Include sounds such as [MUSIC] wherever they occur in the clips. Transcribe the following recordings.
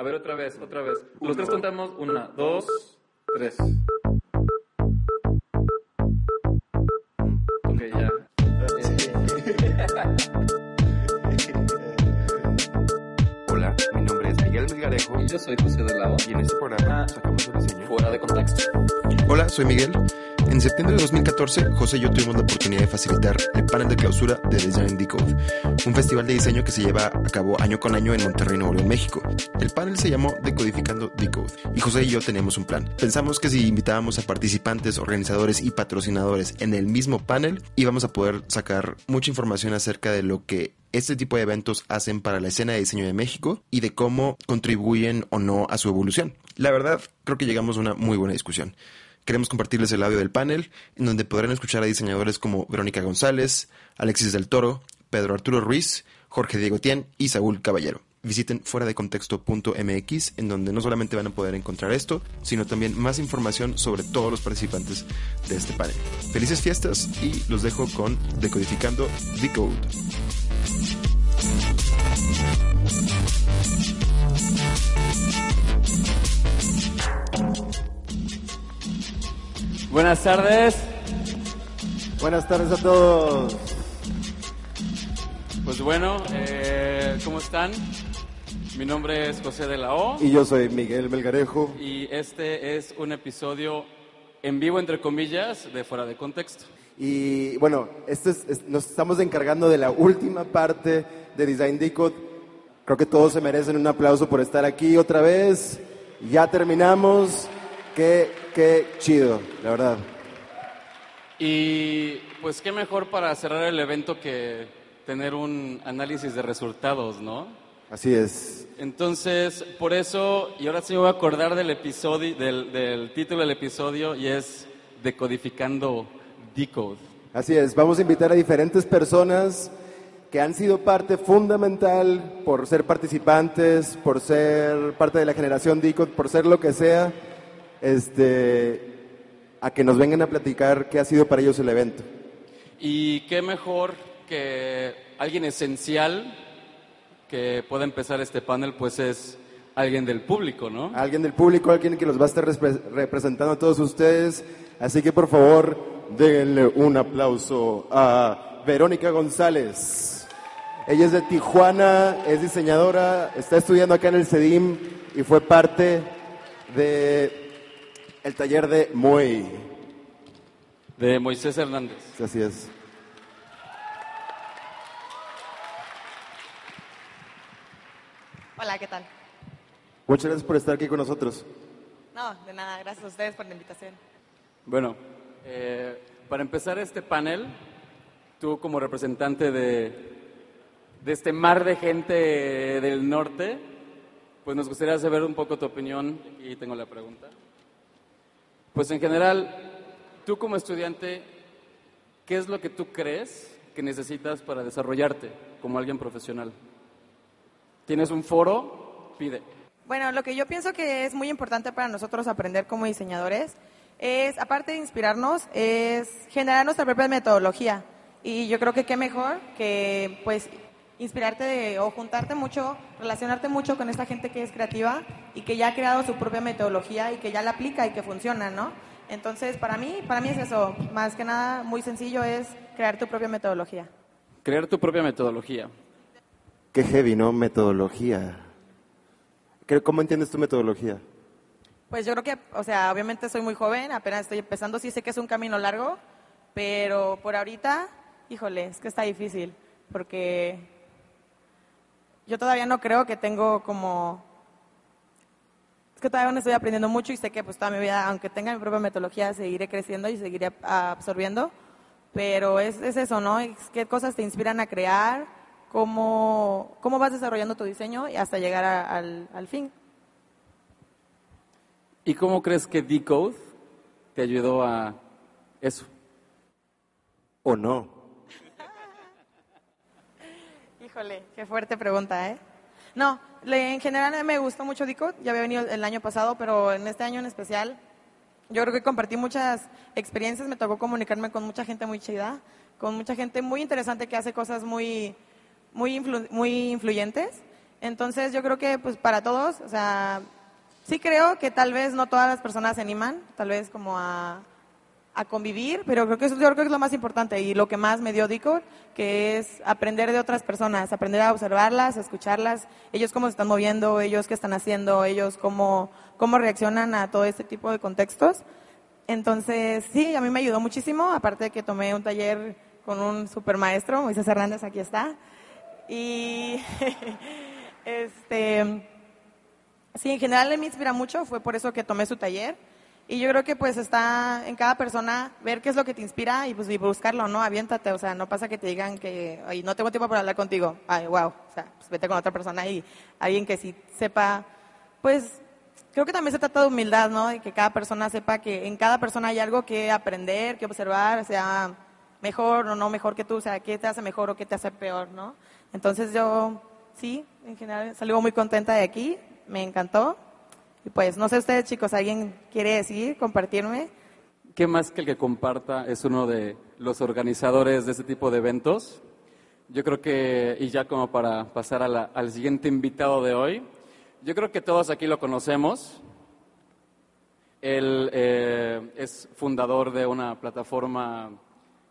A ver, otra vez, otra vez. Los tres contamos. Una, dos, tres. Ok, ya. [LAUGHS] Hola, mi nombre es Miguel Melgarejo Y yo soy José de Lavo. y en este programa Ah. sacamos un diseño. Fuera de contexto. Hola, soy Miguel. En septiembre de 2014, José y yo tuvimos la oportunidad de facilitar el panel de clausura de Design Decode, un festival de diseño que se lleva a cabo año con año en Monterrey, Nuevo León, México. El panel se llamó Decodificando Decode y José y yo teníamos un plan. Pensamos que si invitábamos a participantes, organizadores y patrocinadores en el mismo panel, íbamos a poder sacar mucha información acerca de lo que este tipo de eventos hacen para la escena de diseño de México y de cómo contribuyen o no a su evolución. La verdad, creo que llegamos a una muy buena discusión. Queremos compartirles el audio del panel, en donde podrán escuchar a diseñadores como Verónica González, Alexis del Toro, Pedro Arturo Ruiz, Jorge Diego Tien y Saúl Caballero. Visiten fuera de contexto.mx, en donde no solamente van a poder encontrar esto, sino también más información sobre todos los participantes de este panel. Felices fiestas y los dejo con Decodificando Decode. Buenas tardes. Buenas tardes a todos. Pues bueno, eh, ¿cómo están? Mi nombre es José de la O Y yo soy Miguel Melgarejo. y este es un episodio en vivo, entre comillas, de Fuera de Contexto. Y bueno, esto es- es- nos estamos encargando de la última parte de Design Decode. Creo que todos se merecen un aplauso por estar aquí otra vez. Ya terminamos. Qué, qué chido, la verdad. Y pues qué mejor para cerrar el evento que tener un análisis de resultados, ¿no? Así es. Entonces, por eso, y ahora sí me voy a acordar del episodio, del, del título del episodio, y es Decodificando Decode. Así es. Vamos a invitar a diferentes personas que han sido parte fundamental por ser participantes, por ser parte de la generación Decode, por ser lo que sea, este, a que nos vengan a platicar qué ha sido para ellos el evento. Y qué mejor que alguien esencial que pueda empezar este panel, pues es alguien del público, ¿no? Alguien del público, alguien que los va a estar repre- representando a todos ustedes. Así que por favor, denle un aplauso a Verónica González. Ella es de Tijuana, es diseñadora, está estudiando acá en el CEDIM y fue parte de el taller de Moy. De Moisés Hernández. Así es. Hola, ¿qué tal? Muchas gracias por estar aquí con nosotros. No, de nada, gracias a ustedes por la invitación. Bueno, eh, para empezar este panel, tú como representante de, de este mar de gente del norte, pues nos gustaría saber un poco tu opinión. Aquí tengo la pregunta. Pues en general, tú como estudiante, ¿qué es lo que tú crees que necesitas para desarrollarte como alguien profesional? ¿Tienes un foro? Pide. Bueno, lo que yo pienso que es muy importante para nosotros aprender como diseñadores es, aparte de inspirarnos, es generar nuestra propia metodología. Y yo creo que qué mejor que, pues, inspirarte de- o juntarte mucho, relacionarte mucho con esta gente que es creativa y que ya ha creado su propia metodología y que ya la aplica y que funciona, ¿no? Entonces, para mí, para mí es eso. Más que nada, muy sencillo es crear tu propia metodología. Crear tu propia metodología. Qué heavy, ¿no? Metodología. ¿Qué- ¿Cómo entiendes tu metodología? Pues yo creo que, o sea, obviamente soy muy joven, apenas estoy empezando, sí sé que es un camino largo, pero por ahorita, híjole, es que está difícil, porque yo todavía no creo que tengo como... Es que todavía no estoy aprendiendo mucho y sé que pues toda mi vida, aunque tenga mi propia metodología, seguiré creciendo y seguiré absorbiendo, pero es, es eso, ¿no? Es qué cosas te inspiran a crear, cómo, cómo vas desarrollando tu diseño y hasta llegar a- al, al fin. ¿Y cómo crees que Decode te ayudó a eso? ¿O no? Híjole, qué fuerte pregunta, ¿eh? No, en general me gustó mucho Dico, ya había venido el año pasado, pero en este año en especial, yo creo que compartí muchas experiencias, me tocó comunicarme con mucha gente muy chida, con mucha gente muy interesante que hace cosas muy, muy, influ- muy influyentes Entonces yo creo que pues para todos, o sea, sí creo que tal vez no todas las personas se animan, tal vez como a, a convivir, pero creo que eso yo que es lo más importante y lo que más me dio Dico, que es aprender de otras personas, aprender a observarlas, a escucharlas, ellos cómo se están moviendo, ellos qué están haciendo, ellos cómo, cómo reaccionan a todo este tipo de contextos. Entonces, sí, a mí me ayudó muchísimo, aparte de que tomé un taller con un super maestro, Moisés Hernández, aquí está. Y [LAUGHS] este sí, en general me inspira mucho, fue por eso que tomé su taller. Y yo creo que pues está en cada persona ver qué es lo que te inspira y pues y buscarlo, ¿no? Aviéntate, o sea, no pasa que te digan que Ay, no tengo tiempo para hablar contigo. Ay, wow, o sea, pues vete con otra persona y alguien que sí sepa, pues creo que también se trata de humildad, ¿no? Y que cada persona sepa que en cada persona hay algo que aprender, que observar, sea mejor o no mejor que tú, o sea, qué te hace mejor o qué te hace peor, ¿no? Entonces yo, sí, en general salgo muy contenta de aquí, me encantó. Y pues, no sé ustedes chicos, ¿alguien quiere decir, compartirme? ¿Qué más que el que comparta es uno de los organizadores de este tipo de eventos? Yo creo que, y ya como para pasar al siguiente invitado de hoy, yo creo que todos aquí lo conocemos. Él eh, es fundador de una plataforma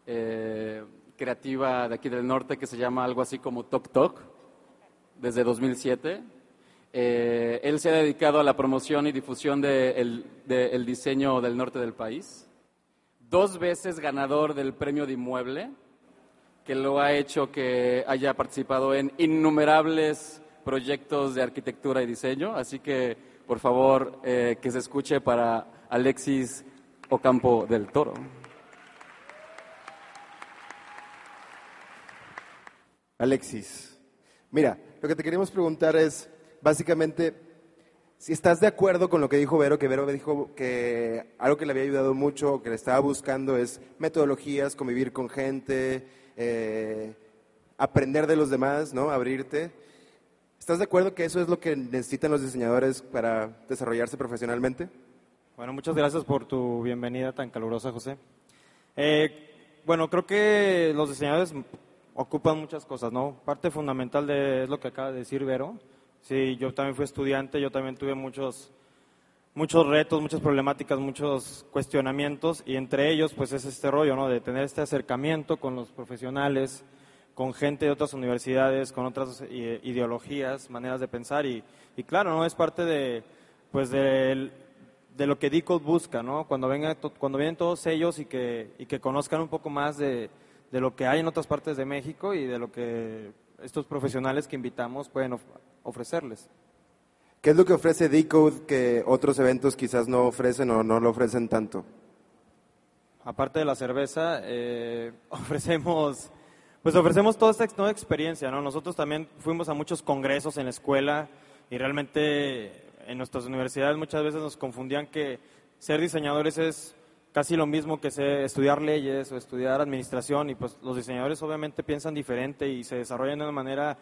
eh, creativa de aquí del norte que se llama algo así como Tok Tok, desde 2007. Eh, él se ha dedicado a la promoción y difusión del de el diseño del norte del país. Dos veces ganador del premio de inmueble, que lo ha hecho que haya participado en innumerables proyectos de arquitectura y diseño. Así que, por favor, eh, que se escuche para Alexis Ocampo del Toro. Alexis, mira, lo que te queríamos preguntar es, básicamente, si estás de acuerdo con lo que dijo Vero, que Vero dijo que algo que le había ayudado mucho, que le estaba buscando es metodologías, convivir con gente, eh, aprender de los demás, ¿no? Abrirte. ¿Estás de acuerdo que eso es lo que necesitan los diseñadores para desarrollarse profesionalmente? Bueno, muchas gracias por tu bienvenida tan calurosa, José. Eh, bueno, creo que los diseñadores ocupan muchas cosas, ¿no? Parte fundamental de es lo que acaba de decir Vero. Sí, yo también fui estudiante, yo también tuve muchos muchos retos, muchas problemáticas, muchos cuestionamientos y entre ellos pues es este rollo, ¿no? De tener este acercamiento con los profesionales, con gente de otras universidades, con otras eh, ideologías, maneras de pensar y, y claro, ¿no? Es parte de pues de lo que Decode busca, ¿no? Cuando venga cuando vienen todos ellos y que y que conozcan un poco más de, de lo que hay en otras partes de México y de lo que estos profesionales que invitamos pueden ofrecerles. ¿Qué es lo que ofrece Decode que otros eventos quizás no ofrecen o no lo ofrecen tanto? Aparte de la cerveza, eh, [LAUGHS] ofrecemos, pues ofrecemos toda esta nueva experiencia, ¿no? Nosotros también fuimos a muchos congresos en la escuela y realmente en nuestras universidades muchas veces nos confundían que ser diseñadores es casi lo mismo que ser- estudiar leyes o estudiar administración y pues los diseñadores obviamente piensan diferente y se desarrollan de una manera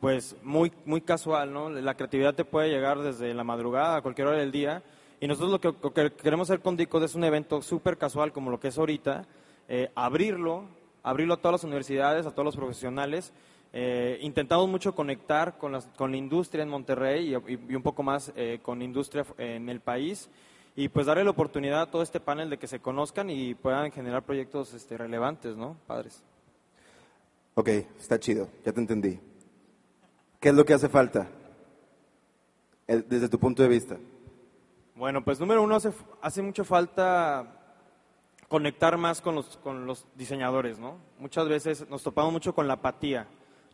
pues muy muy casual, ¿no? La creatividad te puede llegar desde la madrugada a cualquier hora del día y nosotros lo que, que queremos hacer con DICOD es un evento súper casual como lo que es ahorita, eh, abrirlo, abrirlo a todas las universidades, a todos los profesionales. Eh, intentamos mucho conectar con, las- con la industria en Monterrey y un poco más eh, con industria en el país y pues darle la oportunidad a todo este panel de que se conozcan y puedan generar proyectos este, relevantes, ¿no? Padres. Ok, está chido, ya te entendí. ¿Qué es lo que hace falta? Eh, Desde tu punto de vista. Bueno, pues número uno, hace, hace mucho falta conectar más con los, con los diseñadores, ¿no? Muchas veces nos topamos mucho con la apatía,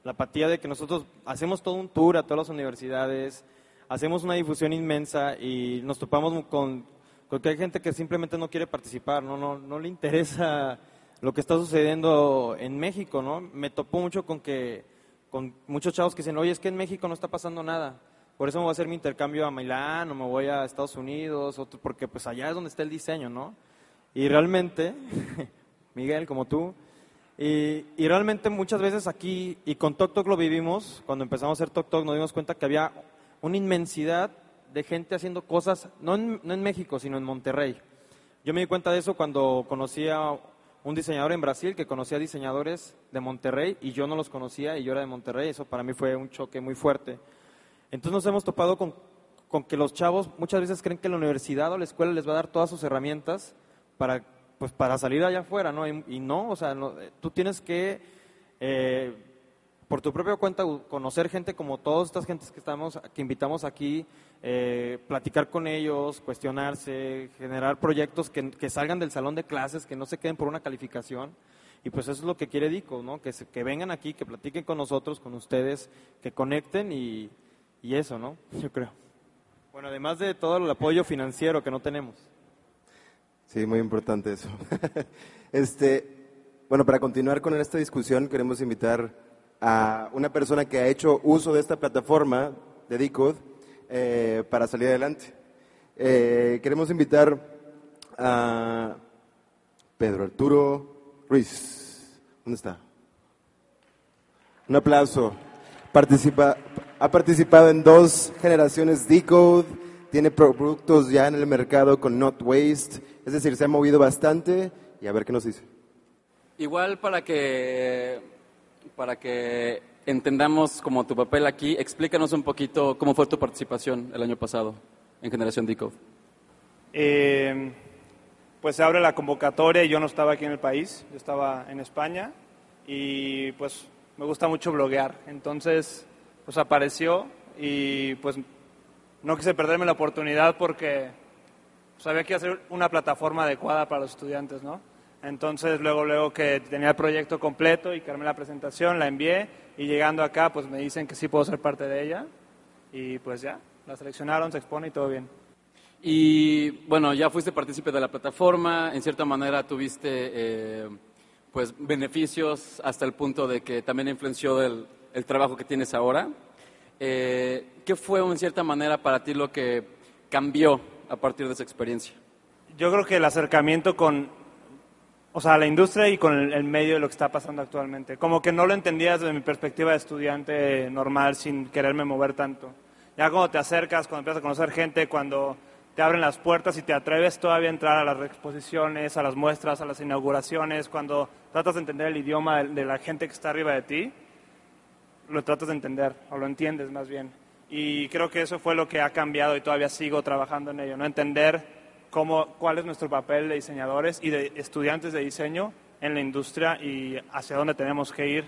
la apatía de que nosotros hacemos todo un tour a todas las universidades, hacemos una difusión inmensa y nos topamos con, que hay gente que simplemente no quiere participar, ¿no? No, no le interesa lo que está sucediendo en México, ¿no? Me topo mucho con que con muchos chavos que dicen, oye, es que en México no está pasando nada. Por eso me voy a hacer mi intercambio a Milán o me voy a Estados Unidos, porque pues allá es donde está el diseño, ¿no? Y realmente, [LAUGHS] Miguel, como tú, y, y realmente muchas veces aquí, y con Tok Tok lo vivimos, cuando empezamos a hacer Tok Tok nos dimos cuenta que había una inmensidad de gente haciendo cosas, no en, no en México, sino en Monterrey. Yo me di cuenta de eso cuando conocí a un diseñador en Brasil que conocía diseñadores de Monterrey y yo no los conocía y yo era de Monterrey. Eso para mí fue un choque muy fuerte. Entonces nos hemos topado con, con que los chavos muchas veces creen que la universidad o la escuela les va a dar todas sus herramientas para, pues, para salir allá afuera, ¿no? Y, no, o sea, no, eh, tú tienes que, eh, por tu propia cuenta, conocer gente como todas estas gentes que, estamos, que invitamos aquí, eh, platicar con ellos, cuestionarse, generar proyectos que, que salgan del salón de clases, que no se queden por una calificación. Y pues eso es lo que quiere Dico, ¿no? Que, se- que vengan aquí, que platiquen con nosotros, con ustedes, que conecten y, y eso, ¿no? Yo creo. Bueno, además de todo el apoyo financiero que no tenemos. Sí, muy importante eso. [LAUGHS] este, bueno, para continuar con esta discusión, queremos invitar a una persona que ha hecho uso de esta plataforma de Decode eh, para salir adelante. Eh, queremos invitar a Pedro Arturo Ruiz. ¿Dónde está? Un aplauso. Participa, ha participado en dos generaciones Decode, tiene productos ya en el mercado con Not Waste, es decir, se ha movido bastante y a ver qué nos dice. Igual para que, para que entendamos como tu papel aquí, explícanos un poquito cómo fue tu participación el año pasado en Generación Decode. Eh, pues se abre la convocatoria y yo no estaba aquí en el país, yo estaba en España y pues me gusta mucho bloguear. Entonces, pues apareció y pues no quise perderme la oportunidad porque sabía que ser una plataforma adecuada para los estudiantes, ¿no? Entonces, luego, luego que tenía el proyecto completo y que armé la presentación, la envié y llegando acá, pues me dicen que sí puedo ser parte de ella y pues ya, la seleccionaron, se expone y todo bien. Y bueno, ya fuiste partícipe de la plataforma, en cierta manera tuviste eh, pues beneficios hasta el punto de que también influenció el, el trabajo que tienes ahora. Eh, ¿Qué fue en cierta manera para ti lo que cambió a partir de esa experiencia? Yo creo que el acercamiento con, o sea, la industria y con el, el medio de lo que está pasando actualmente. Como que no lo entendía desde mi perspectiva de estudiante normal sin quererme mover tanto. Ya cuando te acercas, cuando empiezas a conocer gente, cuando te abren las puertas y te atreves todavía a entrar a las exposiciones, a las muestras, a las inauguraciones, cuando tratas de entender el idioma de, de la gente que está arriba de ti, lo tratas de entender, o lo entiendes más bien. Y creo que eso fue lo que ha cambiado y todavía sigo trabajando en ello, ¿no? Entender cómo, cuál es nuestro papel de diseñadores y de estudiantes de diseño en la industria y hacia dónde tenemos que ir,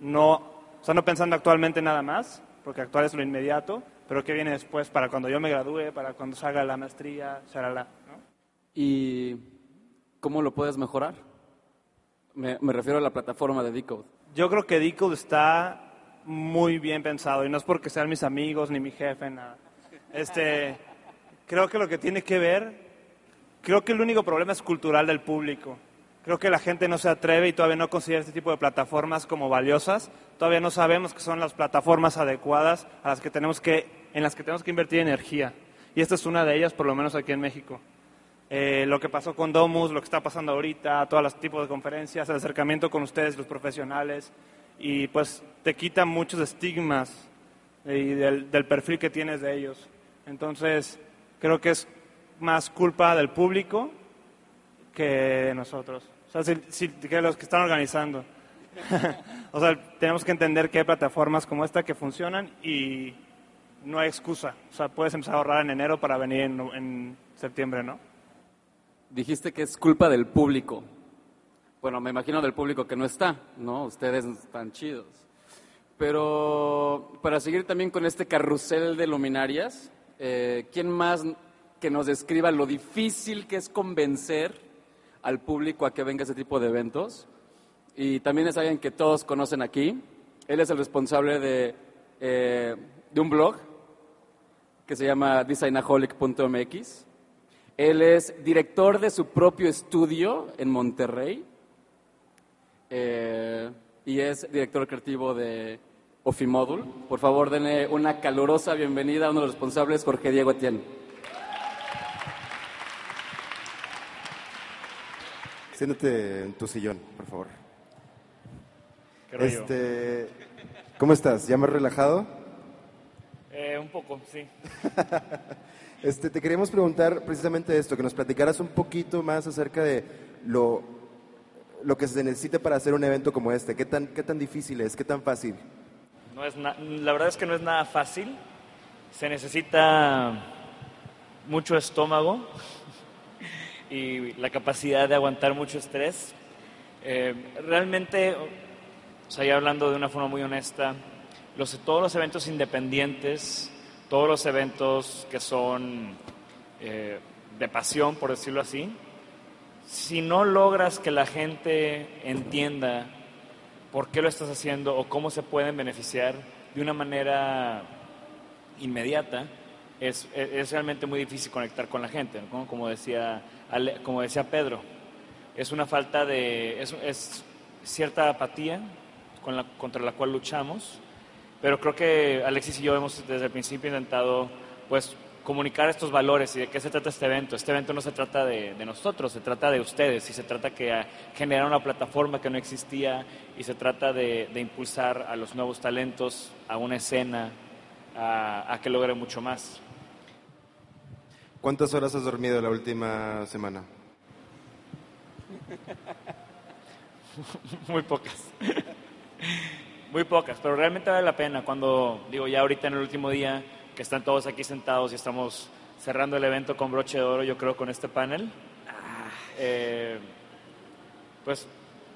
no, o sea, no pensando actualmente nada más, porque actual es lo inmediato, pero qué viene después para cuando yo me gradúe, para cuando salga la maestría, shalala, ¿no? ¿Y cómo lo puedes mejorar? Me, me refiero a la plataforma de Decode. Yo creo que Decode está muy bien pensado y no es porque sean mis amigos ni mi jefe, nada. Este, creo que lo que tiene que ver, creo que el único problema es cultural del público. Creo que la gente no se atreve y todavía no considera este tipo de plataformas como valiosas. Todavía no sabemos que son las plataformas adecuadas a las que tenemos que, en las que tenemos que invertir energía. Y esta es una de ellas, por lo menos aquí en México. Eh, lo que pasó con Domus, lo que está pasando ahorita, todos los tipos de conferencias, el acercamiento con ustedes, los profesionales, y pues te quita muchos estigmas eh, y del, del perfil que tienes de ellos. Entonces, creo que es más culpa del público que de nosotros. O sea, si, que los que están organizando. [LAUGHS] o sea, tenemos que entender que hay plataformas como esta que funcionan y no hay excusa. O sea, puedes empezar a ahorrar en enero para venir en, en septiembre, ¿no? Dijiste que es culpa del público. Bueno, me imagino del público que no está, ¿no? Ustedes están chidos. Pero para seguir también con este carrusel de luminarias, eh, ¿quién más que nos describa lo difícil que es convencer al público a que venga ese tipo de eventos? Y también es alguien que todos conocen aquí. Él es el responsable de, eh, de un blog que se llama designaholic.mx. Él es director de su propio estudio en Monterrey eh, y es director creativo de Ofimodul. Por favor, denle una calurosa bienvenida a uno de los responsables, Jorge Diego Etienne. Siéntate en tu sillón, por favor. ¿Qué rollo? Este, ¿Cómo estás? ¿Ya más relajado? Eh, un poco, sí. [LAUGHS] Este, te queríamos preguntar precisamente esto, que nos platicaras un poquito más acerca de lo, lo que se necesita para hacer un evento como este. ¿Qué tan, qué tan difícil es? ¿Qué tan fácil? No es na- la verdad es que no es nada fácil. Se necesita mucho estómago y la capacidad de aguantar mucho estrés. Eh, realmente, o sea, ya hablando de una forma muy honesta, los, todos los eventos independientes, todos los eventos que son eh, de pasión, por decirlo así, si no logras que la gente entienda por qué lo estás haciendo o cómo se pueden beneficiar de una manera inmediata, es, es realmente muy difícil conectar con la gente, como, decía, como decía Pedro. Es una falta de, es, cierta apatía contra la cual luchamos, pero creo que Alexis y yo hemos desde el principio intentado pues comunicar estos valores y de qué se trata este evento. Este evento no se trata de, nosotros, se trata de ustedes y se trata de generar una plataforma que no existía y se trata de, impulsar a los nuevos talentos, a una escena, a, que logre mucho más. ¿Cuántas horas has dormido la última semana? [LAUGHS] Muy pocas. Muy pocas, pero realmente vale la pena cuando, digo, ya ahorita en el último día que están todos aquí sentados y estamos cerrando el evento con broche de oro, yo creo, con este panel. Eh, pues,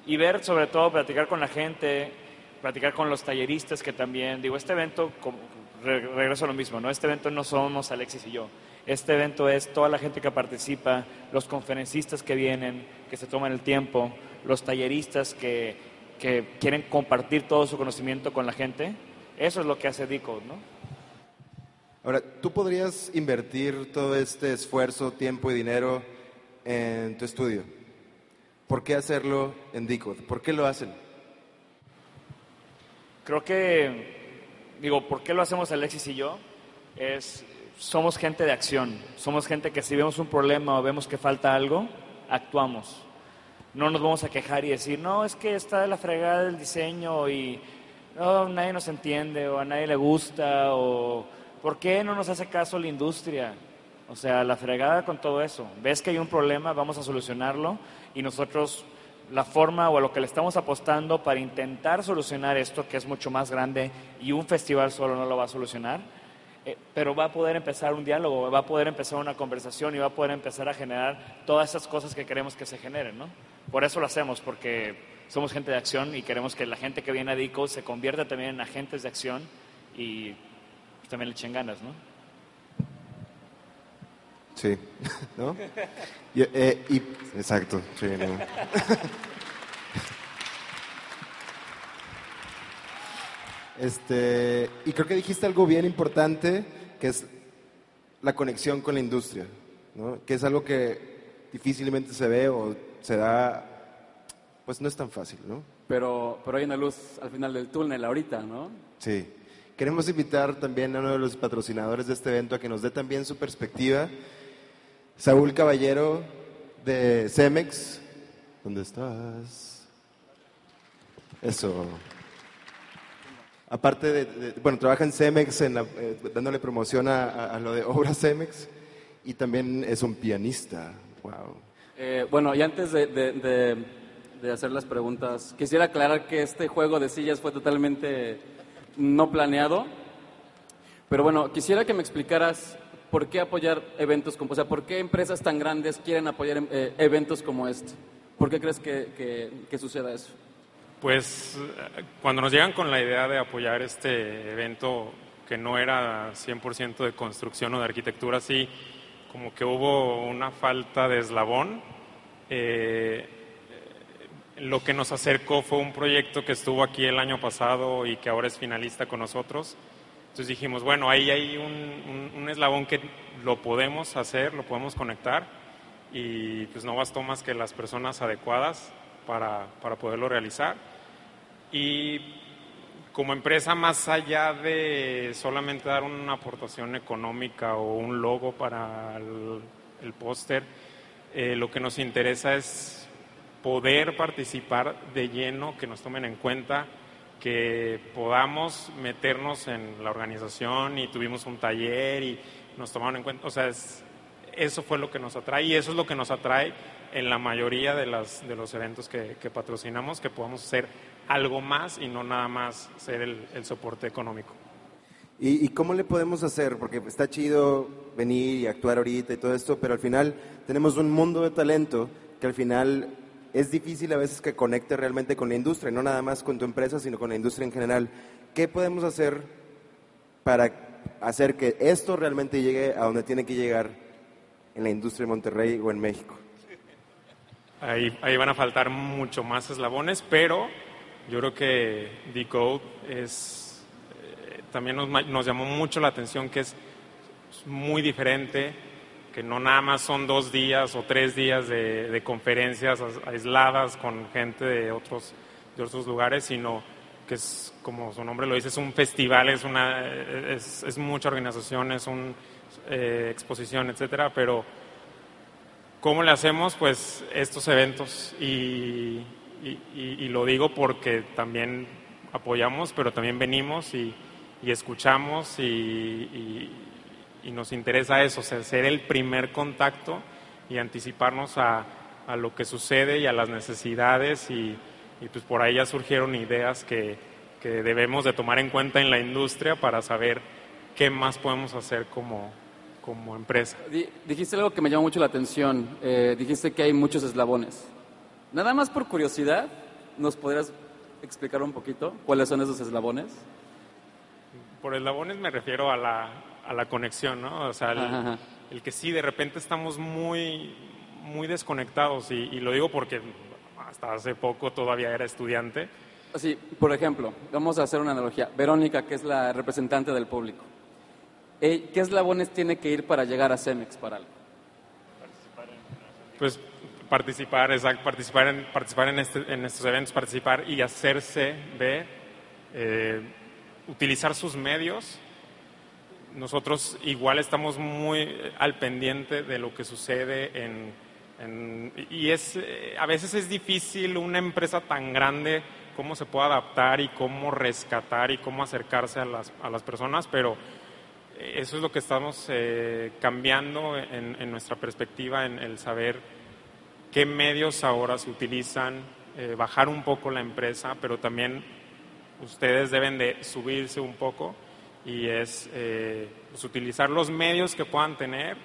y ver sobre todo, platicar con la gente, platicar con los talleristas que también, digo, este evento, regreso a lo mismo, ¿no? Este evento no somos Alexis y yo. Este evento es toda la gente que participa, los conferencistas que vienen, que se toman el tiempo, los talleristas que, que quieren compartir todo su conocimiento con la gente. Eso es lo que hace DICO, ¿no? Ahora, ¿tú podrías invertir todo este esfuerzo, tiempo y dinero en tu estudio? ¿Por qué hacerlo en DICOD? ¿Por qué lo hacen? Creo que, digo, ¿por qué lo hacemos Alexis y yo? Es, somos gente de acción, somos gente que si vemos un problema o vemos que falta algo, actuamos. No nos vamos a quejar y decir, no, es que está de la fregada del diseño y no, nadie nos entiende o a nadie le gusta o ¿Por qué no nos hace caso la industria? O sea, la fregada con todo eso. Ves que hay un problema, vamos a solucionarlo y nosotros la forma o lo que le estamos apostando para intentar solucionar esto, que es mucho más grande y un festival solo no lo va a solucionar, eh, pero va a poder empezar un diálogo, va a poder empezar una conversación y va a poder empezar a generar todas esas cosas que queremos que se generen, ¿no? Por eso lo hacemos, porque somos gente de acción y queremos que la gente que viene a DICO se convierta también en agentes de acción y también le echen ganas, ¿no? Sí, [LAUGHS] ¿no? Eh, y, exacto, sí, [LAUGHS] Este, y creo que dijiste algo bien importante, que es la conexión con la industria, ¿no? que es algo que difícilmente se ve o se da, pues no es tan fácil, ¿no? Pero, pero hay una luz al final del túnel ahorita, ¿no? Sí. Queremos invitar también a uno de los patrocinadores de este evento a que nos dé también su perspectiva. Saúl Caballero de Cemex. ¿Dónde estás? Eso. Aparte de, bueno, trabaja en Cemex, en eh, dándole promoción a, lo de obras Cemex y también es un pianista. Wow. Eh, bueno, y antes de, de hacer las preguntas, quisiera aclarar que este juego de sillas fue totalmente no planeado. Pero bueno, quisiera que me explicaras por qué apoyar eventos como, o sea, por qué empresas tan grandes quieren apoyar eh, eventos como este. ¿Por qué crees que, que, suceda eso? Pues cuando nos llegan con la idea de apoyar este evento que no era 100% de construcción o de arquitectura, sí, como que hubo una falta de eslabón. Eh, lo que nos acercó fue un proyecto que estuvo aquí el año pasado y que ahora es finalista con nosotros. Entonces dijimos, bueno, ahí hay un, eslabón que lo podemos hacer, lo podemos conectar y pues no bastó más que las personas adecuadas para, para poderlo realizar. Y como empresa, más allá de solamente dar una aportación económica o un logo para el, póster, eh, lo que nos interesa es poder participar de lleno, que nos tomen en cuenta, que podamos meternos en la organización y tuvimos un taller y nos tomaron en cuenta. O sea, eso fue lo que nos atrae y eso es lo que nos atrae en la mayoría de, las, de los eventos que, patrocinamos, que podamos hacer algo más y no nada más ser el, soporte económico. ¿Y, ¿Y cómo le podemos hacer? Porque está chido venir y actuar ahorita y todo esto, pero al final tenemos un mundo de talento que al final es difícil a veces que conecte realmente con la industria, no nada más con tu empresa, sino con la industria en general. ¿Qué podemos hacer para hacer que esto realmente llegue a donde tiene que llegar en la industria de Monterrey o en México? Ahí, ahí van a faltar mucho más eslabones, pero yo creo que Decode es, eh, también nos, nos llamó mucho la atención que es muy diferente, que no nada más son dos días o tres días de, de conferencias as- aisladas con gente de otros, de otros lugares, sino que es, como su nombre lo dice, es un festival, es, una, es, es mucha organización, es una exposición, etcétera, pero ¿Cómo le hacemos? Pues estos eventos y, y- lo digo porque también apoyamos, pero también venimos y, escuchamos y, nos interesa eso, o ser el primer contacto y anticiparnos a, lo que sucede y a las necesidades y, y pues por ahí ya surgieron ideas que, que debemos de tomar en cuenta en la industria para saber qué más podemos hacer como, como empresa. Di- dijiste algo que me llamó mucho la atención. Eh, dijiste que hay muchos eslabones. Nada más por curiosidad, ¿nos podrías explicar un poquito cuáles son esos eslabones? Por eslabones me refiero a la, a la conexión, ¿no? O sea, el, Ajá, ajá. el que sí, de repente estamos muy, muy desconectados y, y lo digo porque hasta hace poco todavía era estudiante. Así, por ejemplo, vamos a hacer una analogía. Verónica, que es la representante del público. Eh, ¿Qué eslabones tiene que ir para llegar a Cemex para algo? Pues participar, exacto, participar en, participar en, este- estos eventos, participar y hacerse ver, eh, utilizar sus medios. Nosotros igual estamos muy eh, al pendiente de lo que sucede en, y es a veces es difícil una empresa tan grande cómo se puede adaptar y cómo rescatar y cómo acercarse a las, a las personas, pero eso es lo que estamos eh, cambiando en, en nuestra perspectiva, en el saber qué medios ahora se utilizan, eh, bajar un poco la empresa, pero también ustedes deben de subirse un poco y es eh, pues, utilizar los medios que puedan tener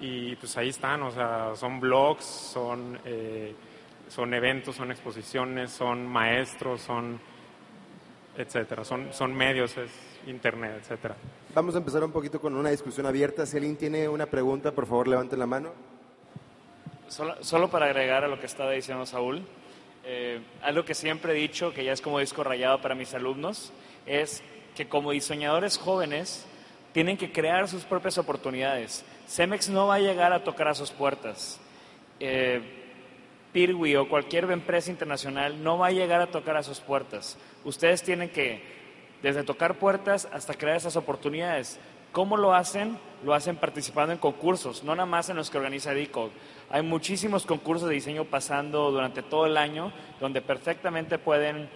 y pues ahí están, o sea, son blogs, son, eh, son eventos, son exposiciones, son maestros, son etcétera, son, son medios, es internet, etcétera. Vamos a empezar un poquito con una discusión abierta. Si alguien tiene una pregunta, por favor, levanten la mano. Solo, solo para agregar a lo que estaba diciendo Saúl, eh, algo que siempre he dicho, que ya es como disco rayado para mis alumnos, es que como diseñadores jóvenes tienen que crear sus propias oportunidades. Cemex no va a llegar a tocar a sus puertas. Eh, Pirwi o cualquier empresa internacional no va a llegar a tocar a sus puertas. Ustedes tienen que, desde tocar puertas hasta crear esas oportunidades. ¿Cómo lo hacen? Lo hacen participando en concursos, no nada más en los que organiza Decode. Hay muchísimos concursos de diseño pasando durante todo el año donde perfectamente pueden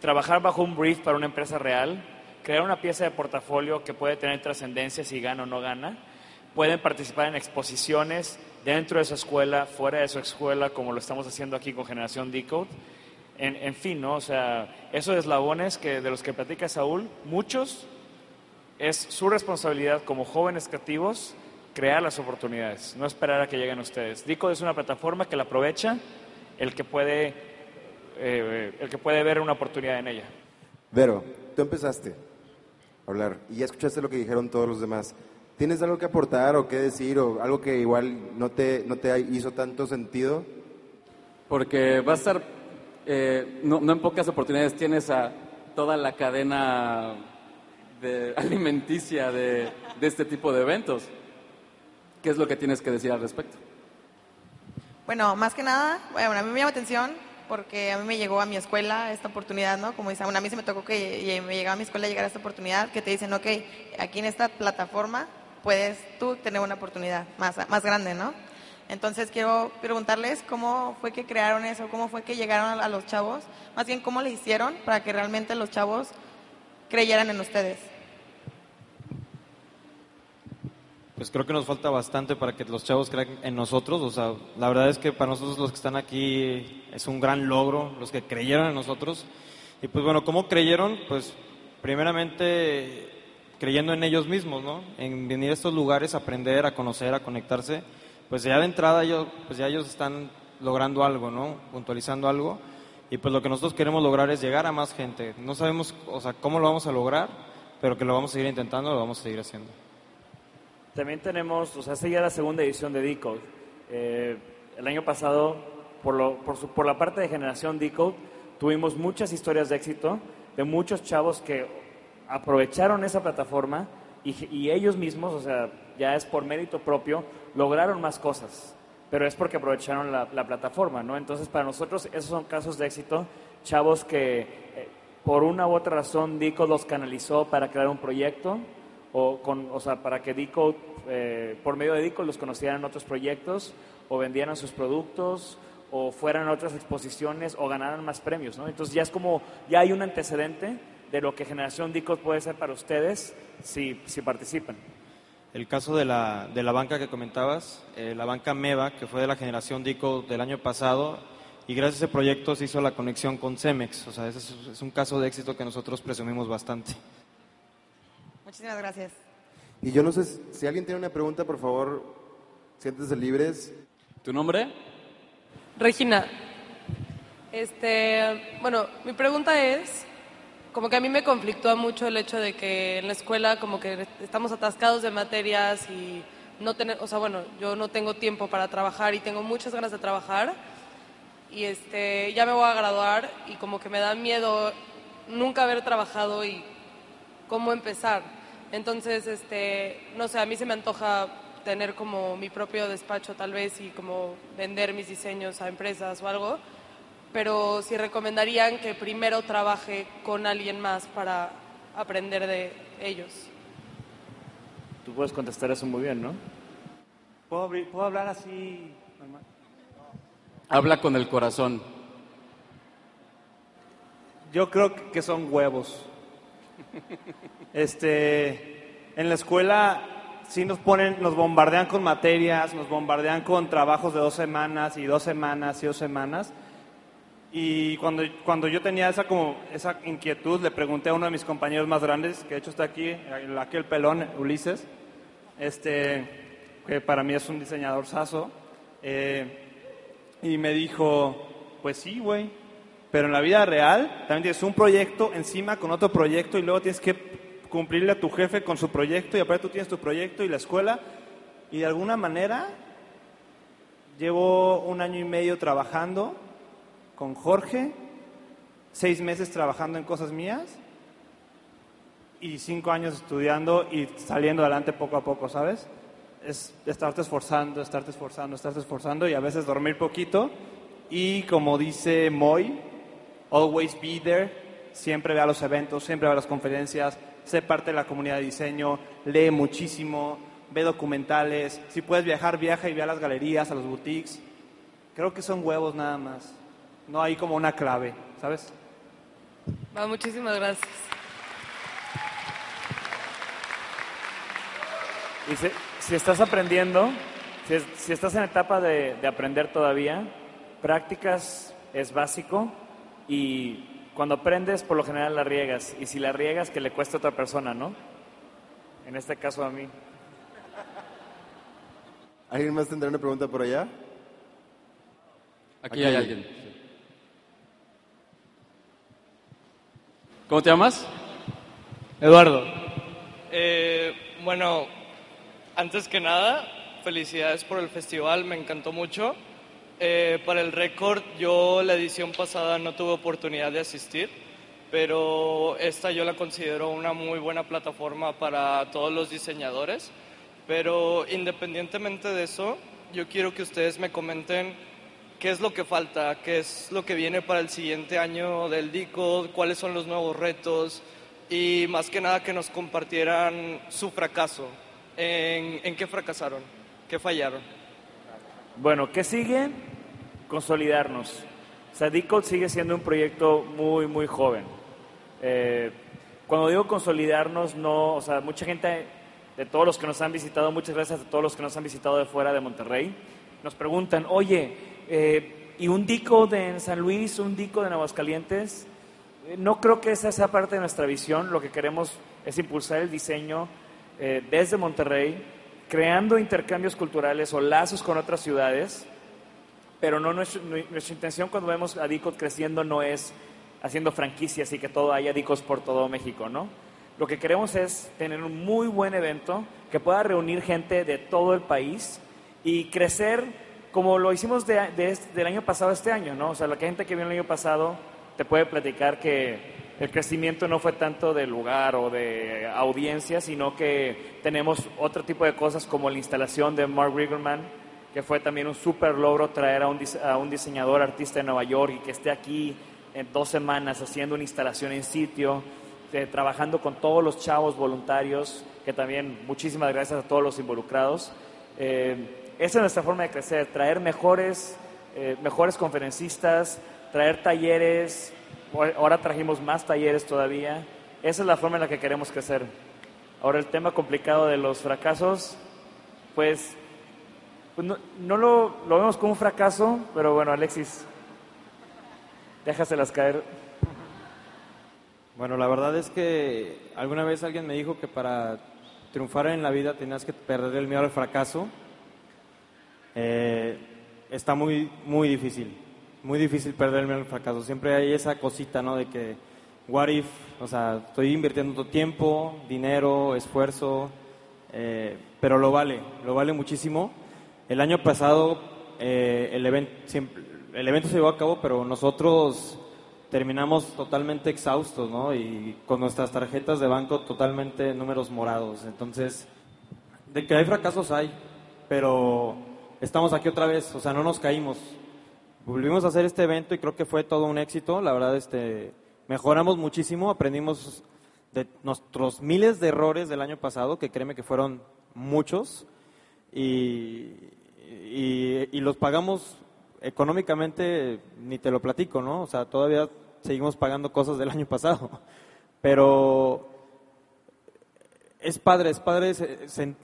trabajar bajo un brief para una empresa real, crear una pieza de portafolio que puede tener trascendencia si gana o no gana. Pueden participar en exposiciones dentro de su escuela, fuera de su escuela, como lo estamos haciendo aquí con Generación Decode. En, en fin, ¿no? O sea, esos eslabones que, de los que platica Saúl, muchos es su responsabilidad como jóvenes creativos crear las oportunidades, no esperar a que lleguen ustedes. Decode es una plataforma que la aprovecha el que puede, eh, el que puede ver una oportunidad en ella. Vero, tú empezaste a hablar y ya escuchaste lo que dijeron todos los demás. ¿Tienes algo que aportar o que decir o algo que igual no te, no te hizo tanto sentido? Porque va a estar, eh, no, no en pocas oportunidades tienes a toda la cadena de [LAUGHS] alimenticia de, este tipo de eventos. ¿Qué es lo que tienes que decir al respecto? Bueno, más que nada, bueno, a mí me llama atención porque a mí me llegó a mi escuela esta oportunidad, ¿no? Como dice, bueno, a mí se me tocó que me llegaba a mi escuela llegar a esta oportunidad, que te dicen, ok, aquí en esta plataforma puedes tú tener una oportunidad más, más grande, ¿no? Entonces quiero preguntarles cómo fue que crearon eso, cómo fue que llegaron a, los chavos, más bien cómo le hicieron para que realmente los chavos creyeran en ustedes. Pues creo que nos falta bastante para que los chavos crean en nosotros. O sea, la verdad es que para nosotros los que están aquí es un gran logro, los que creyeron en nosotros. Y pues bueno, ¿cómo creyeron? Pues primeramente creyendo en ellos mismos, ¿no? En venir a estos lugares, aprender, a conocer, a conectarse, pues ya de entrada ellos, pues ya ellos están logrando algo, ¿no? Puntualizando algo. Y pues lo que nosotros queremos lograr es llegar a más gente. No sabemos, o sea, cómo lo vamos a lograr, pero que lo vamos a seguir intentando, lo vamos a seguir haciendo. También tenemos, o sea, esta ya la segunda edición de Decode. Eh, el año pasado, por, lo, por, su- por la parte de generación Decode, tuvimos muchas historias de éxito de muchos chavos que aprovecharon esa plataforma y, y ellos mismos, o sea, ya es por mérito propio, lograron más cosas. Pero es porque aprovecharon la, la plataforma, ¿no? Entonces, para nosotros, esos son casos de éxito, chavos que eh, por una u otra razón Decode los canalizó para crear un proyecto, o, con, o sea, para que Decode, eh, por medio de Decode los conocieran en otros proyectos, o vendieran sus productos, o fueran a otras exposiciones, o ganaran más premios, ¿no? Entonces ya es como, ya hay un antecedente de lo que Generación Decode puede ser para ustedes si, si participan. El caso de la, de la banca que comentabas, eh, la banca MEVA, que fue de la generación DICO del año pasado, y gracias a ese proyecto se hizo la conexión con Cemex. O sea, ese es, es un caso de éxito que nosotros presumimos bastante. Muchísimas gracias. Y yo no sé si- alguien tiene una pregunta, por favor, siéntense libres. ¿Tu nombre? Regina, este, bueno, mi pregunta es, como que a mí me conflictúa mucho el hecho de que en la escuela como que estamos atascados de materias y no tener, o sea, bueno, yo no tengo tiempo para trabajar y tengo muchas ganas de trabajar y este, ya me voy a graduar y como que me da miedo nunca haber trabajado y cómo empezar. Entonces, este, no sé, a mí se me antoja tener como mi propio despacho tal vez y como vender mis diseños a empresas o algo, pero si recomendarían que primero trabaje con alguien más para aprender de ellos. Tú puedes contestar eso muy bien, ¿no? ¿Puedo, abrir- puedo hablar así? normal? Habla con el corazón. Yo creo que- que son huevos. Este, en la escuela sí nos ponen, nos bombardean con materias, nos bombardean con trabajos de dos semanas y dos semanas y dos semanas. Y cuando, cuando yo tenía esa, como, esa inquietud, le pregunté a uno de mis compañeros más grandes, que de hecho está aquí, el- aquí el pelón, Ulises, este, que para mí es un diseñador saso, eh, y me dijo, pues sí, güey, pero en la vida real también tienes un proyecto encima con otro proyecto y luego tienes que cumplirle a tu jefe con su proyecto y aparte tú tienes tu proyecto y la escuela. Y de alguna manera llevo un año y medio trabajando con Jorge, seis meses trabajando en cosas mías y cinco años estudiando y saliendo adelante poco a poco, ¿sabes? Es estarte esforzando, estarte esforzando, estarte esforzando y a veces dormir poquito. Y como dice Moy, always be there, siempre ve a los eventos, siempre ve a las conferencias, sé parte de la comunidad de diseño, lee muchísimo, ve documentales, si puedes viajar, viaja y ve a las galerías, a los boutiques. Creo que son huevos nada más, no hay como una clave, ¿sabes? Va, muchísimas gracias. Y si, si estás aprendiendo, si, es- si estás en etapa de, de aprender todavía, prácticas es básico y cuando aprendes por lo general la riegas y si la riegas que le cuesta a otra persona, ¿no? En este caso a mí. ¿Alguien más tendrá una pregunta por allá? Aquí hay alguien. ¿Cómo te llamas? Eduardo. Eh, bueno, antes que nada, felicidades por el festival, me encantó mucho. Eh, para el récord, yo la edición pasada no tuve oportunidad de asistir, pero esta yo la considero una muy buena plataforma para todos los diseñadores. Pero independientemente de eso, yo quiero que ustedes me comenten qué es lo que falta, qué es lo que viene para el siguiente año del DICO, cuáles son los nuevos retos y más que nada que nos compartieran su fracaso, en, en qué fracasaron, qué fallaron. Bueno, ¿qué sigue? Consolidarnos. O sea, Decode sigue siendo un proyecto muy, muy joven. Eh, cuando digo consolidarnos, no, o sea, mucha gente, de todos los que nos han visitado, muchas gracias a todos los que nos han visitado de fuera de Monterrey, nos preguntan, oye, eh, ¿y un Decode en San Luis, un Decode en Aguascalientes? Eh, No creo que esa sea parte de nuestra visión. Lo que queremos es impulsar el diseño eh, desde Monterrey, creando intercambios culturales o lazos con otras ciudades, pero no nuestra, nuestra intención cuando vemos a DICOT creciendo no es haciendo franquicias y que todo haya DICOS por todo México, ¿no? Lo que queremos es tener un muy buen evento que pueda reunir gente de todo el país y crecer como lo hicimos de, de del año pasado a este año, ¿no? O sea, la gente que vino el año pasado te puede platicar que el crecimiento no fue tanto de lugar o de audiencia, sino que tenemos otro tipo de cosas como la instalación de Mark Rigerman, que fue también un súper logro traer a un, a un diseñador artista de Nueva York y que esté aquí en dos semanas haciendo una instalación en sitio, eh, trabajando con todos los chavos voluntarios, que también muchísimas gracias a todos los involucrados. Eh, esa es nuestra forma de crecer, traer mejores, eh, mejores conferencistas, traer talleres, Ahora- trajimos más talleres todavía. Esa es la forma en la que queremos crecer. Ahora el tema complicado de los fracasos, pues, pues no, no lo, lo vemos como un fracaso, pero bueno, Alexis, déjaselas caer. Bueno, la verdad es que alguna vez alguien me dijo que para triunfar en la vida tenías que perder el miedo al fracaso. Eh, está muy, muy difícil, muy difícil perder el fracaso. Siempre hay esa cosita, ¿no? De que, what if, o sea, estoy invirtiendo tiempo, dinero, esfuerzo, eh, pero lo vale, lo vale muchísimo. El año pasado eh, el, event- siempre- el evento se llevó a cabo, pero nosotros terminamos totalmente exhaustos, ¿no? Y con nuestras tarjetas de banco totalmente números morados. Entonces, de que hay fracasos hay, pero estamos aquí otra vez, o sea, no nos caímos. Volvimos a hacer este evento y creo que fue todo un éxito. La verdad, este, mejoramos muchísimo, aprendimos de nuestros miles de errores del año pasado, que créeme que fueron muchos, y, y, los pagamos económicamente, ni te lo platico, ¿no? O sea, todavía seguimos pagando cosas del año pasado, [LAUGHS] pero es padre, es padre,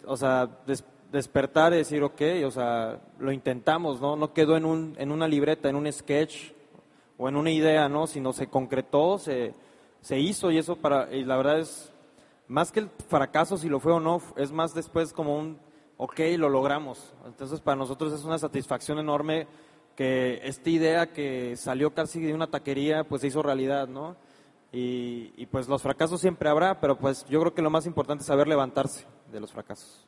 o sea, des- despertar y decir, ok, o sea, lo intentamos, ¿no? No quedó en, un, en una libreta, en un sketch o en una idea, ¿no? Sino se concretó, se, se hizo y eso para, y la verdad es, más que el fracaso, si lo fue o no, es más después como un, ok, lo logramos. Entonces para nosotros es una satisfacción enorme que esta idea que salió casi de una taquería, pues se hizo realidad, ¿no? Y, y pues los fracasos siempre habrá, pero pues yo creo que lo más importante es saber levantarse de los fracasos.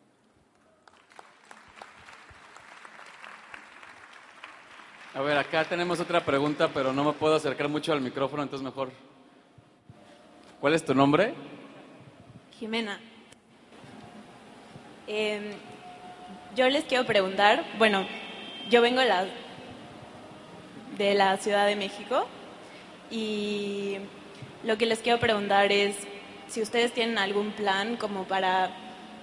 A ver, acá tenemos otra pregunta, pero no me puedo acercar mucho al micrófono, entonces mejor. ¿Cuál es tu nombre? Jimena. Eh, yo les quiero preguntar, bueno, yo vengo la, de la Ciudad de México y lo que les quiero preguntar es si ustedes tienen algún plan como para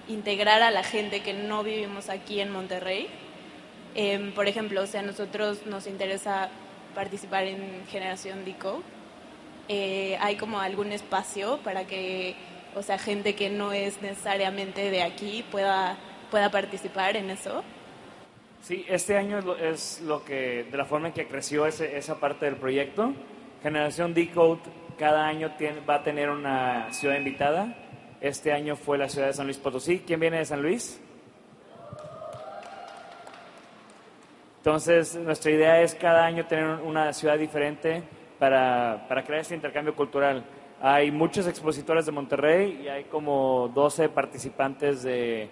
integrar a la gente que no vivimos aquí en Monterrey. Eh, por ejemplo, o sea, a nosotros nos interesa participar en Generación DICO. Eh, ¿Hay como algún espacio para que, o sea, gente que no es necesariamente de aquí pueda, pueda participar en eso? Sí, este año es lo que, de la forma en que creció ese- esa parte del proyecto. Generación Decode cada año tiene- va a tener una ciudad invitada. Este año fue la ciudad de San Luis Potosí. ¿Quién viene de San Luis? Entonces, nuestra idea es cada año tener una ciudad diferente para, para crear este intercambio cultural. Hay muchos expositores de Monterrey y hay como 12 participantes de,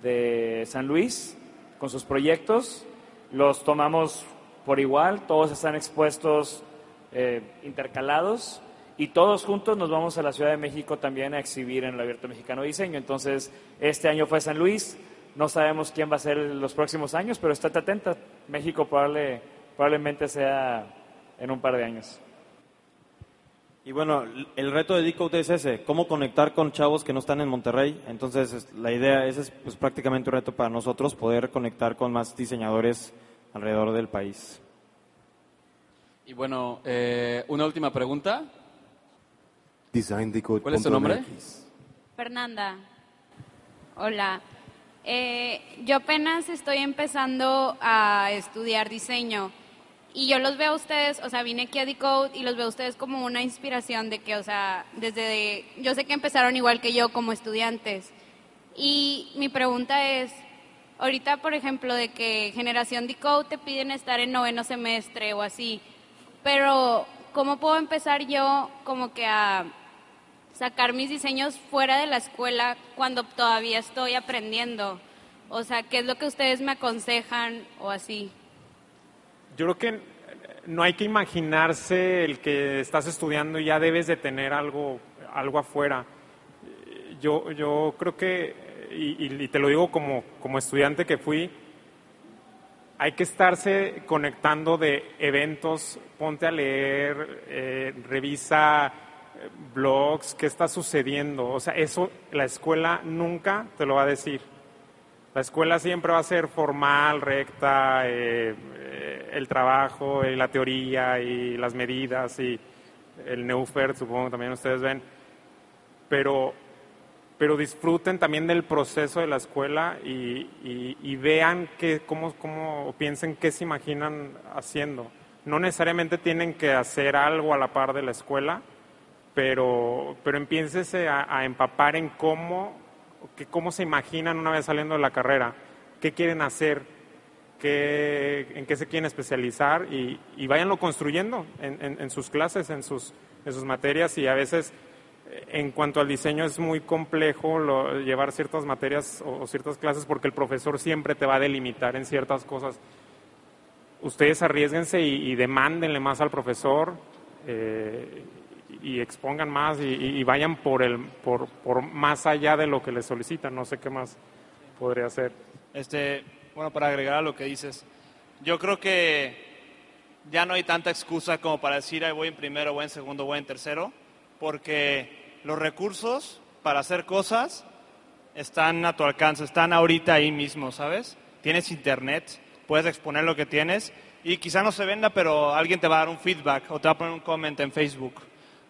de San Luis con sus proyectos. Los tomamos por igual, todos están expuestos eh, intercalados y todos juntos nos vamos a la Ciudad de México también a exhibir en el Abierto Mexicano Diseño. Entonces, este año fue San Luis, no sabemos quién va a ser los próximos años, pero estate atenta, México probable- probablemente sea en un par de años. Y bueno, el reto de Decode es ese, cómo conectar con chavos que no están en Monterrey. Entonces, es- la idea, ese es pues, prácticamente un reto para nosotros, poder conectar con más diseñadores alrededor del país. Y bueno, eh, una última pregunta. Design ¿Cuál es tu nombre? Fernanda. Hola. Eh, yo apenas estoy empezando a estudiar diseño Y yo los veo a ustedes, o sea, vine aquí a Decode y los veo a ustedes como una inspiración de que, o sea, desde, yo sé que empezaron igual que yo como estudiantes. Y mi pregunta es, ahorita, por ejemplo, de que generación Decode te piden estar en noveno semestre o así, pero ¿cómo puedo empezar yo como que a sacar mis diseños fuera de la escuela cuando todavía estoy aprendiendo? O sea, ¿qué es lo que ustedes me aconsejan o así? Yo creo que no hay que imaginarse el que estás estudiando y ya debes de tener algo, algo afuera. Yo, yo creo que, y, y te lo digo como, como estudiante que fui, hay que estarse conectando de eventos, ponte a leer, eh, revisa blogs, qué está sucediendo. O sea, eso la escuela nunca te lo va a decir. La escuela siempre va a ser formal, recta, eh, eh, el trabajo, la teoría y las medidas y el Neufer, supongo también ustedes ven. Pero, pero disfruten también del proceso de la escuela y, y- vean que, cómo, cómo piensen qué se imaginan haciendo. No necesariamente tienen que hacer algo a la par de la escuela, pero, pero a, a empapar en cómo, que cómo se imaginan una vez saliendo de la carrera, qué quieren hacer, qué, en qué se quieren especializar y, y váyanlo construyendo en, en- sus clases, en sus, en sus materias. Y a veces en cuanto al diseño es muy complejo llevar ciertas materias o, ciertas clases porque el profesor siempre te va a delimitar en ciertas cosas. Ustedes arriesguense y, y más al profesor eh, y expongan más y, vayan por, el, por, por más allá de lo que les solicitan. No sé qué más podría hacer. Este, bueno, para agregar a lo que dices, yo creo que ya no hay tanta excusa como para decir, ahí voy en primero, voy en segundo, voy en tercero, porque los recursos para hacer cosas están a tu alcance, están ahorita ahí mismo, ¿sabes? Tienes internet, puedes exponer lo que tienes y quizá no se venda, pero alguien te va a dar un feedback o te va a poner un comment en Facebook.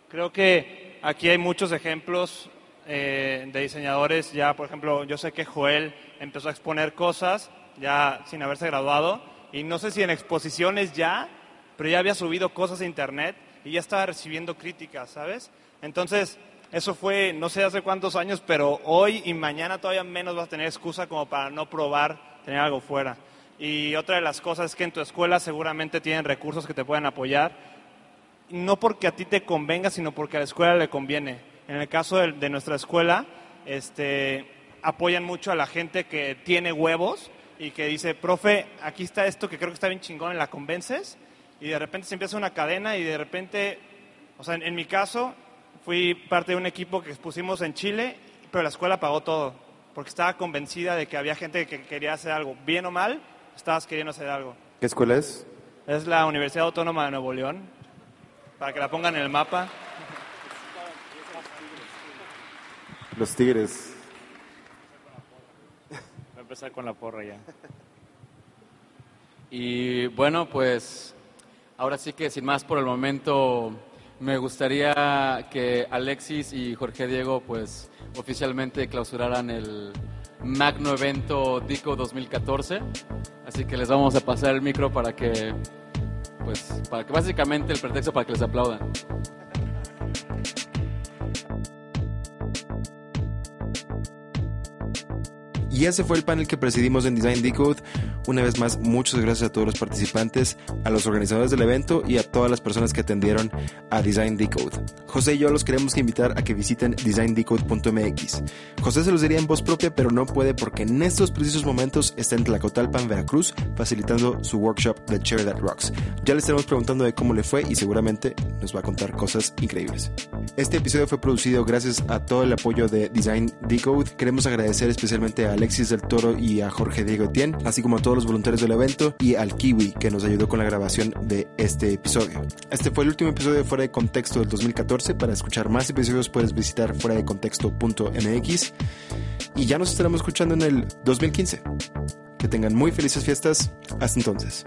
Creo que aquí hay muchos ejemplos eh, de diseñadores. Ya, por ejemplo, yo sé que Joel empezó a exponer cosas ya sin haberse graduado y no sé si en exposiciones ya, pero ya había subido cosas a internet y ya estaba recibiendo críticas, ¿sabes? Entonces, eso fue no sé hace cuántos años, pero hoy y mañana todavía menos vas a tener excusa como para no probar tener algo fuera. Y otra de las cosas es que en tu escuela seguramente tienen recursos que te pueden apoyar no porque a ti te convenga, sino porque a la escuela le conviene. En el caso de, de nuestra escuela, este, apoyan mucho a la gente que tiene huevos y que dice, profe, aquí está esto que creo que está bien chingón, ¿la convences? Y de repente se empieza una cadena y de repente, o sea, en, en mi caso, fui parte de un equipo que expusimos en Chile, pero la escuela pagó todo, porque estaba convencida de que había gente que quería hacer algo, bien o mal, estabas queriendo hacer algo. ¿Qué escuela es? Es la Universidad Autónoma de Nuevo León, para que la pongan en el mapa. Los Tigres. Voy a empezar con la porra ya. Y bueno, pues ahora sí que sin más por el momento me gustaría que Alexis y Jorge Diego pues oficialmente clausuraran el magno evento DICO 2014. Así que les vamos a pasar el micro para que pues para que básicamente el pretexto para que les aplaudan. Y ese fue el panel que presidimos en Design Decode. Una vez más, muchas gracias a todos los participantes, a los organizadores del evento y a todas las personas que atendieron a Design Decode. José y yo los queremos invitar a que visiten designdecode.mx. José se los diría en voz propia, pero no puede porque en estos precisos momentos está en Tlacotalpan, Veracruz, facilitando su workshop de Cherry That Rocks. Ya le estaremos preguntando de cómo le fue y seguramente nos va a contar cosas increíbles. Este episodio fue producido gracias a todo el apoyo de Design Decode. Queremos agradecer especialmente a Alexis del Toro y a Jorge Diego Etienne, así como a los voluntarios del evento y al Kiwi que nos ayudó con la grabación de este episodio. Este fue el último episodio de Fuera de Contexto del 2014. Para escuchar más episodios puedes visitar fuera de contexto.mx y ya nos estaremos escuchando en el 2015. Que tengan muy felices fiestas. Hasta entonces.